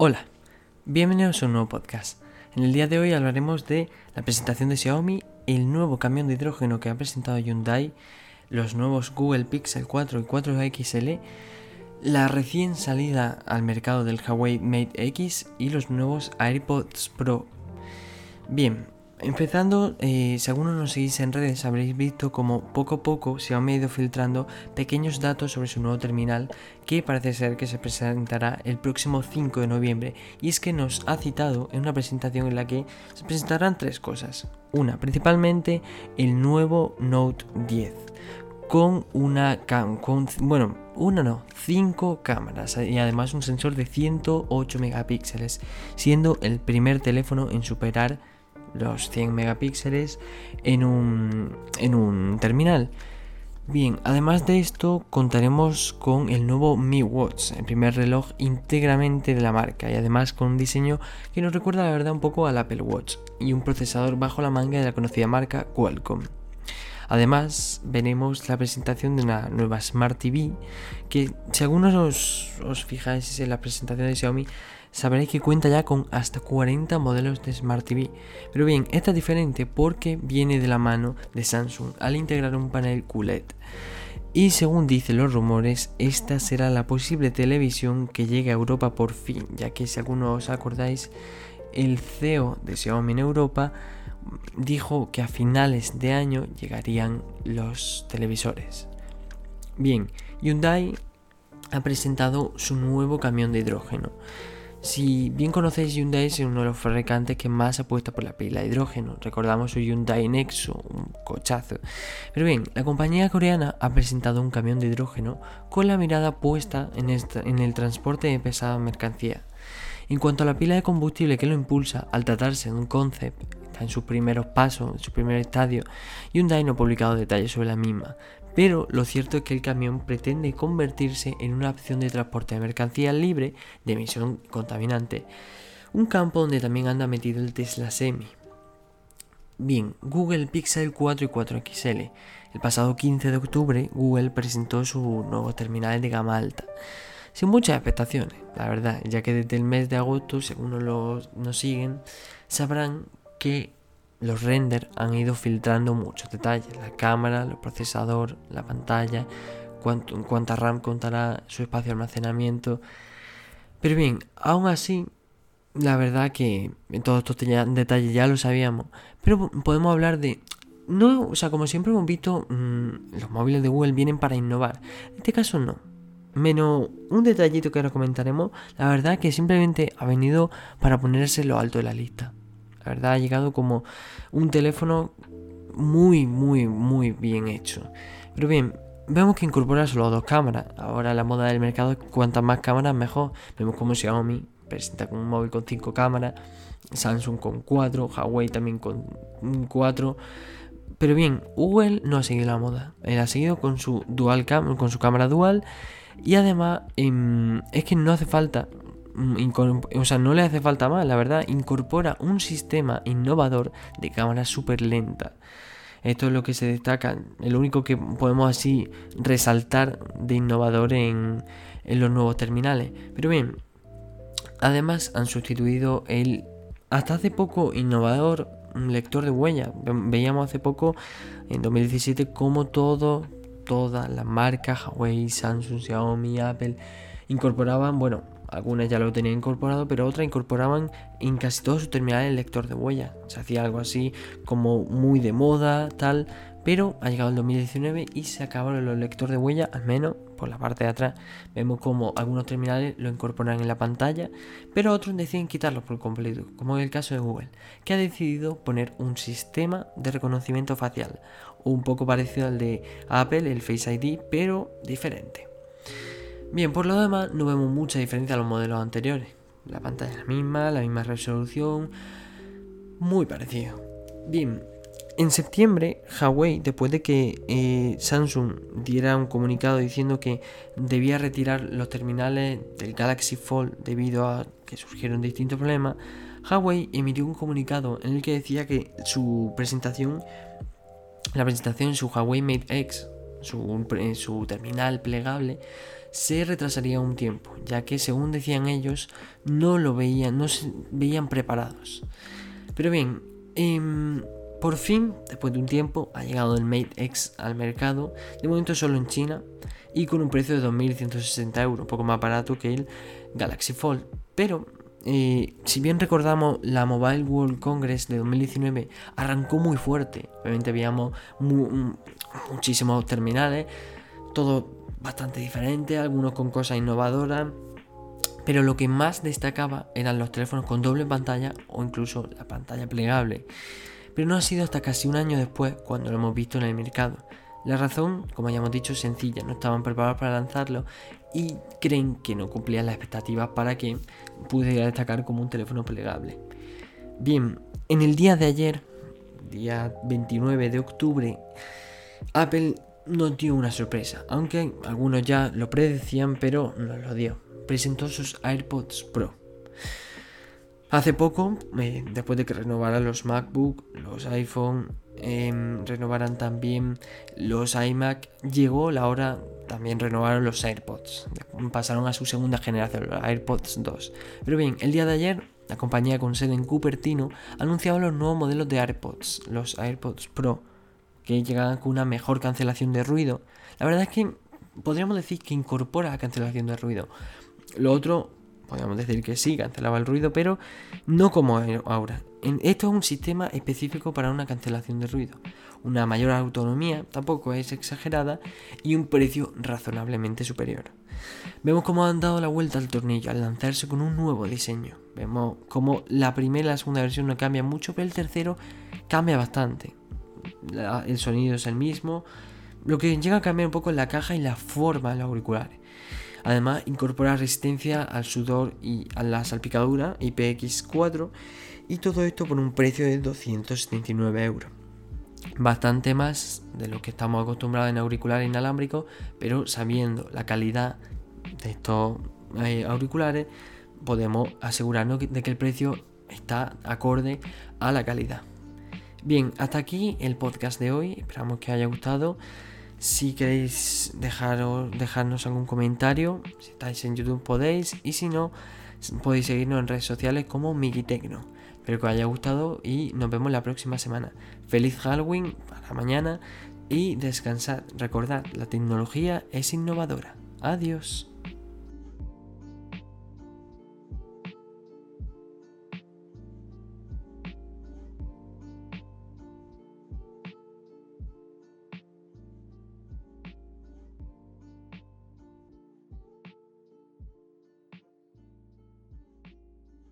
Hola, bienvenidos a un nuevo podcast. En el día de hoy hablaremos de la presentación de Xiaomi, el nuevo camión de hidrógeno que ha presentado Hyundai, los nuevos Google Pixel 4 y 4 XL, la recién salida al mercado del Huawei Mate X y los nuevos AirPods Pro. Bien, Empezando, eh, si algunos nos seguís en redes, habréis visto como poco a poco se han ido filtrando pequeños datos sobre su nuevo terminal que parece ser que se presentará el próximo 5 de noviembre. Y es que nos ha citado en una presentación en la que se presentarán tres cosas. Una, principalmente el nuevo Note 10 con una con, bueno, una no, cinco cámaras y además un sensor de 108 megapíxeles, siendo el primer teléfono en superar los 100 megapíxeles en un, en un terminal. Bien, además de esto contaremos con el nuevo Mi Watch, el primer reloj íntegramente de la marca y además con un diseño que nos recuerda la verdad un poco al Apple Watch y un procesador bajo la manga de la conocida marca Qualcomm. Además, veremos la presentación de una nueva Smart TV que, si algunos os, fijáis en la presentación de Xiaomi, sabréis que cuenta ya con hasta 40 modelos de Smart TV. Pero bien, esta es diferente porque viene de la mano de Samsung al integrar un panel QLED. Y según dicen los rumores, esta será la posible televisión que llegue a Europa por fin, ya que si algunos os acordáis, el CEO de Xiaomi en Europa dijo que a finales de año llegarían los televisores. Bien, Hyundai ha presentado su nuevo camión de hidrógeno. Si bien conocéis Hyundai es uno de los fabricantes que más apuesta por la pila de hidrógeno. Recordamos su Hyundai Nexo, un cochazo. Pero bien, la compañía coreana ha presentado un camión de hidrógeno con la mirada puesta en, en el transporte de pesada mercancía. En cuanto a la pila de combustible que lo impulsa, al tratarse de un concept, está en sus primeros pasos, en su primer estadio, Hyundai no ha publicado detalles sobre la misma, pero lo cierto es que el camión pretende convertirse en una opción de transporte de mercancías libre de emisión contaminante, un campo donde también anda metido el Tesla Semi. Bien, Google Pixel 4 y 4 XL. El pasado 15 de octubre, Google presentó su nuevo terminal de gama alta. Sin muchas expectaciones, la verdad, ya que desde el mes de agosto, según nos, nos siguen, sabrán que los renders han ido filtrando muchos detalles, la cámara, el procesador, la pantalla, cuánto, cuánta RAM contará su espacio de almacenamiento. Pero bien, aún así, la verdad que todos estos detalles ya lo sabíamos, pero podemos hablar de... No, o sea, como siempre hemos visto, mm, los móviles de Google vienen para innovar. En este caso no. Menos un detallito que ahora comentaremos, la verdad que simplemente ha venido para ponerse lo alto de la lista. La verdad ha llegado como un teléfono muy, muy, muy bien hecho. Pero bien, vemos que incorpora solo dos cámaras. Ahora la moda del mercado es cuantas más cámaras mejor. Vemos como Xiaomi presenta con un móvil con 5 cámaras, Samsung con 4, Huawei también con 4. Pero bien, Google no ha seguido la moda. Él ha seguido con su dual cam con su cámara dual y además em, es que no hace falta Mm, o sea, no le hace falta más, la verdad, incorpora un sistema innovador de cámara súper lenta. Esto es lo que se destaca, el único que podemos así resaltar de innovador en, en los nuevos terminales. Pero bien, además han sustituido el hasta hace poco innovador lector de huella. Veíamos hace poco, en 2017, como todo, todas las marcas, Huawei, Samsung, Xiaomi, Apple, incorporaban, bueno, algunas ya lo tenían incorporado, pero otras incorporaban en casi todos sus terminales el lector de huella. Se hacía algo así como muy de moda, tal. Pero ha llegado el 2019 y se acabaron los lectores de huella, al menos por la parte de atrás. Vemos como algunos terminales lo incorporan en la pantalla, pero otros deciden quitarlos por completo, como en el caso de Google, que ha decidido poner un sistema de reconocimiento facial, un poco parecido al de Apple, el Face ID, pero diferente. Bien, por lo demás no vemos mucha diferencia a los modelos anteriores. La pantalla es la misma, la misma resolución, muy parecido. Bien, en septiembre, Huawei, después de que eh, Samsung diera un comunicado diciendo que debía retirar los terminales del Galaxy Fold debido a que surgieron distintos problemas, Huawei emitió un comunicado en el que decía que su presentación, la presentación en su Huawei Mate X, su, terminal plegable, se retrasaría un tiempo, ya que según decían ellos, no lo veían, no se veían preparados. Pero bien, em, por fin, después de un tiempo, ha llegado el Mate X al mercado, de momento solo en China, y con un precio de 2.160 euros, un poco más barato que el Galaxy Fold. Pero, eh, si bien recordamos, la Mobile World Congress de 2019 arrancó muy fuerte. Obviamente veíamos muchísimos terminales, todo bastante diferente, algunos con cosas innovadoras. Pero lo que más destacaba eran los teléfonos con doble pantalla o incluso la pantalla plegable. Pero no ha sido hasta casi un año después cuando lo hemos visto en el mercado. La razón, como ya hemos dicho, es sencilla, no estaban preparados para lanzarlo y creen que no cumplían las expectativas para que pudiera destacar como un teléfono plegable. Bien, en el día de ayer, día 29 de octubre, Apple nos dio una sorpresa, aunque algunos ya lo predecían, pero no lo dio. Presentó sus AirPods Pro. Hace poco, eh, después de que renovaran los MacBook, los iPhone, em, renovaran también los iMac, llegó la hora, también renovaron los AirPods. Pasaron a su segunda generación, los AirPods 2. Pero bien, el día de ayer, la compañía con sede en Cupertino anunciaba los nuevos modelos de AirPods, los AirPods Pro, que llegan con una mejor cancelación de ruido. La verdad es que podríamos decir que incorpora la cancelación de ruido. Lo otro podríamos decir que sí, cancelaba el ruido, pero no como ahora. Esto es un sistema específico para una cancelación de ruido. Una mayor autonomía, tampoco es exagerada, y un precio razonablemente superior. Vemos cómo han dado la vuelta al tornillo al lanzarse con un nuevo diseño. Vemos cómo la primera y la segunda versión no cambian mucho, pero el tercero cambia bastante. el sonido es el mismo. Lo que llega a cambiar un poco es la caja y la forma de los auriculares. Además, incorpora resistencia al sudor y a la salpicadura IPX4 y todo esto por un precio de 279 euros. Bastante más de lo que estamos acostumbrados en auriculares inalámbricos, pero sabiendo la calidad de estos eh, auriculares, podemos asegurarnos de que el precio está acorde a la calidad. Bien, hasta aquí el podcast de hoy. Esperamos que haya gustado. Si queréis dejaros, dejarnos algún comentario, si estáis en YouTube podéis, y si no, podéis seguirnos en redes sociales como Tecno. Espero que os haya gustado y nos vemos la próxima semana. Feliz Halloween para mañana y descansad. Recordad, la tecnología es innovadora. Adiós.